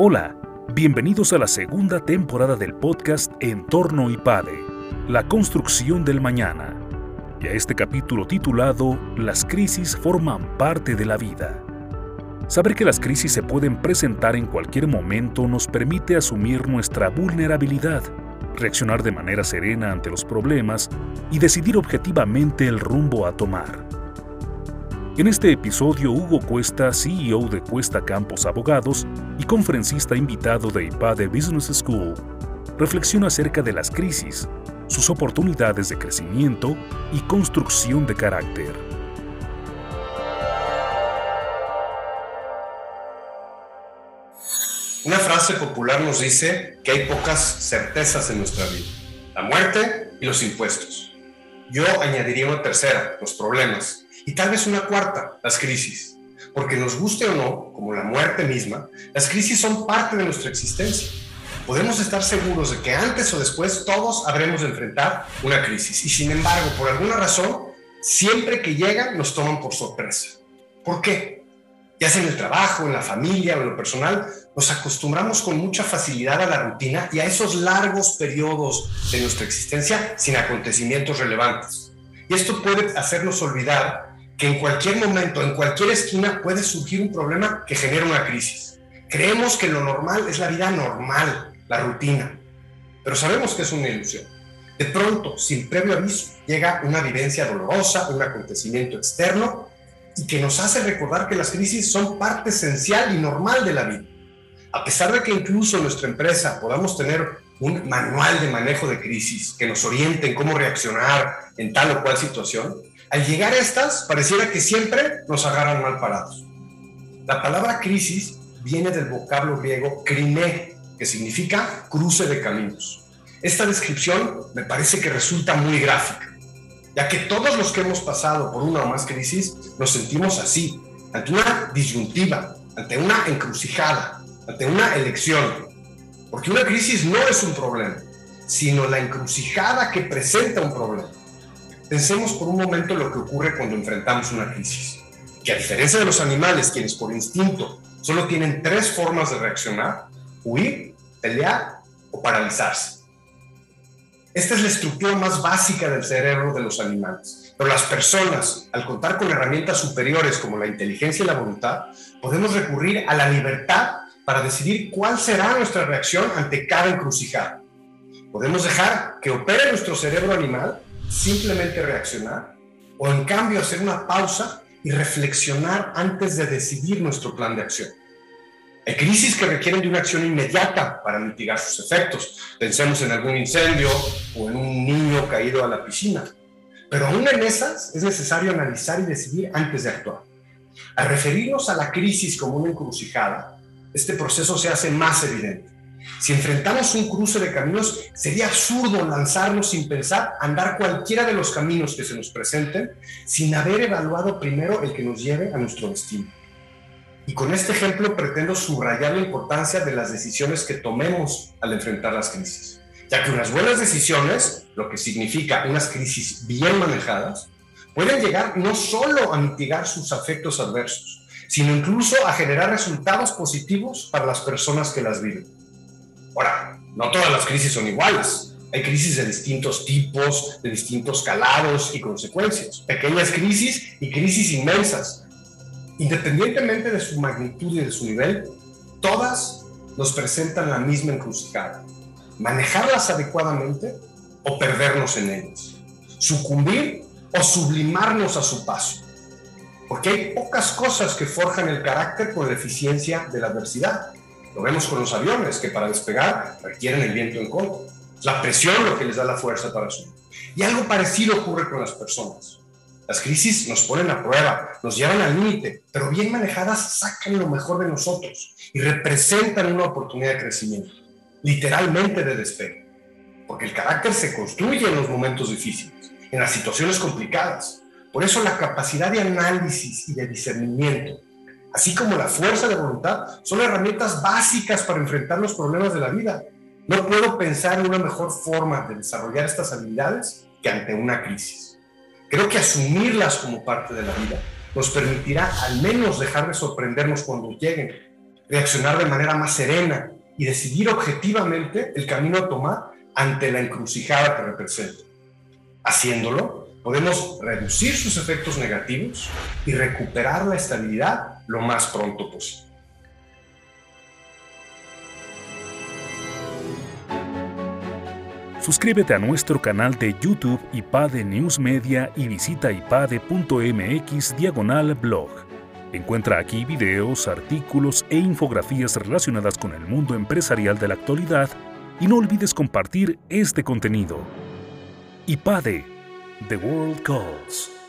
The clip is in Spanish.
Hola, bienvenidos a la segunda temporada del podcast Entorno IPADE, la construcción del mañana, y a este capítulo titulado Las crisis forman parte de la vida. Saber que las crisis se pueden presentar en cualquier momento nos permite asumir nuestra vulnerabilidad, reaccionar de manera serena ante los problemas y decidir objetivamente el rumbo a tomar. En este episodio, Hugo Cuesta, CEO de Cuesta Campos Abogados y conferencista invitado de IPADE Business School, reflexiona acerca de las crisis, sus oportunidades de crecimiento y construcción de carácter. Una frase popular nos dice que hay pocas certezas en nuestra vida, la muerte y los impuestos. Yo añadiría una tercera, los problemas y tal vez una cuarta, las crisis. Porque nos guste o no, como la muerte misma, las crisis son parte de nuestra existencia. Podemos estar seguros de que antes o después todos habremos de enfrentar una crisis. Y sin embargo, por alguna razón, siempre que llegan nos toman por sorpresa. ¿Por qué? Ya sea en el trabajo, en la familia o en lo personal, nos acostumbramos con mucha facilidad a la rutina y a esos largos periodos de nuestra existencia sin acontecimientos relevantes. Y esto puede hacernos olvidar que en cualquier momento, en cualquier esquina puede surgir un problema que genera una crisis. Creemos que lo normal es la vida normal, la rutina, pero sabemos que es una ilusión. De pronto, sin previo aviso, llega una vivencia dolorosa, un acontecimiento externo y que nos hace recordar que las crisis son parte esencial y normal de la vida. A pesar de que incluso en nuestra empresa podamos tener un manual de manejo de crisis que nos oriente en cómo reaccionar en tal o cual situación, al llegar a estas, pareciera que siempre nos agarran mal parados. La palabra crisis viene del vocablo griego krine, que significa cruce de caminos. Esta descripción me parece que resulta muy gráfica, ya que todos los que hemos pasado por una o más crisis nos sentimos así, ante una disyuntiva, ante una encrucijada, ante una elección. Porque una crisis no es un problema, sino la encrucijada que presenta un problema. Pensemos por un momento lo que ocurre cuando enfrentamos una crisis, que a diferencia de los animales, quienes por instinto solo tienen tres formas de reaccionar, huir, pelear o paralizarse. Esta es la estructura más básica del cerebro de los animales. Pero las personas, al contar con herramientas superiores como la inteligencia y la voluntad, podemos recurrir a la libertad para decidir cuál será nuestra reacción ante cada encrucijada. Podemos dejar que opere nuestro cerebro animal simplemente reaccionar o en cambio hacer una pausa y reflexionar antes de decidir nuestro plan de acción. Hay crisis que requieren de una acción inmediata para mitigar sus efectos. Pensemos en algún incendio o en un niño caído a la piscina. Pero aún en esas es necesario analizar y decidir antes de actuar. Al referirnos a la crisis como una encrucijada, este proceso se hace más evidente. Si enfrentamos un cruce de caminos, sería absurdo lanzarnos sin pensar, andar cualquiera de los caminos que se nos presenten, sin haber evaluado primero el que nos lleve a nuestro destino. Y con este ejemplo pretendo subrayar la importancia de las decisiones que tomemos al enfrentar las crisis, ya que unas buenas decisiones, lo que significa unas crisis bien manejadas, pueden llegar no solo a mitigar sus efectos adversos, sino incluso a generar resultados positivos para las personas que las viven. Ahora, no todas las crisis son iguales. Hay crisis de distintos tipos, de distintos calados y consecuencias. Pequeñas crisis y crisis inmensas. Independientemente de su magnitud y de su nivel, todas nos presentan la misma encrucijada. Manejarlas adecuadamente o perdernos en ellas. Sucumbir o sublimarnos a su paso. Porque hay pocas cosas que forjan el carácter con la eficiencia de la adversidad. Lo vemos con los aviones, que para despegar requieren el viento en contra. La presión lo que les da la fuerza para subir. Y algo parecido ocurre con las personas. Las crisis nos ponen a prueba, nos llevan al límite, pero bien manejadas sacan lo mejor de nosotros y representan una oportunidad de crecimiento, literalmente de despegue. Porque el carácter se construye en los momentos difíciles, en las situaciones complicadas. Por eso la capacidad de análisis y de discernimiento así como la fuerza de voluntad, son herramientas básicas para enfrentar los problemas de la vida. No puedo pensar en una mejor forma de desarrollar estas habilidades que ante una crisis. Creo que asumirlas como parte de la vida nos permitirá al menos dejar de sorprendernos cuando lleguen reaccionar de manera más serena y decidir objetivamente el camino a tomar ante la encrucijada que representa. Haciéndolo, podemos reducir sus efectos negativos y recuperar la estabilidad lo más pronto posible. Suscríbete a nuestro canal de YouTube IPADE News Media y visita ipade.mx diagonal blog. Encuentra aquí videos, artículos e infografías relacionadas con el mundo empresarial de la actualidad y no olvides compartir este contenido. IPADE, The World Calls.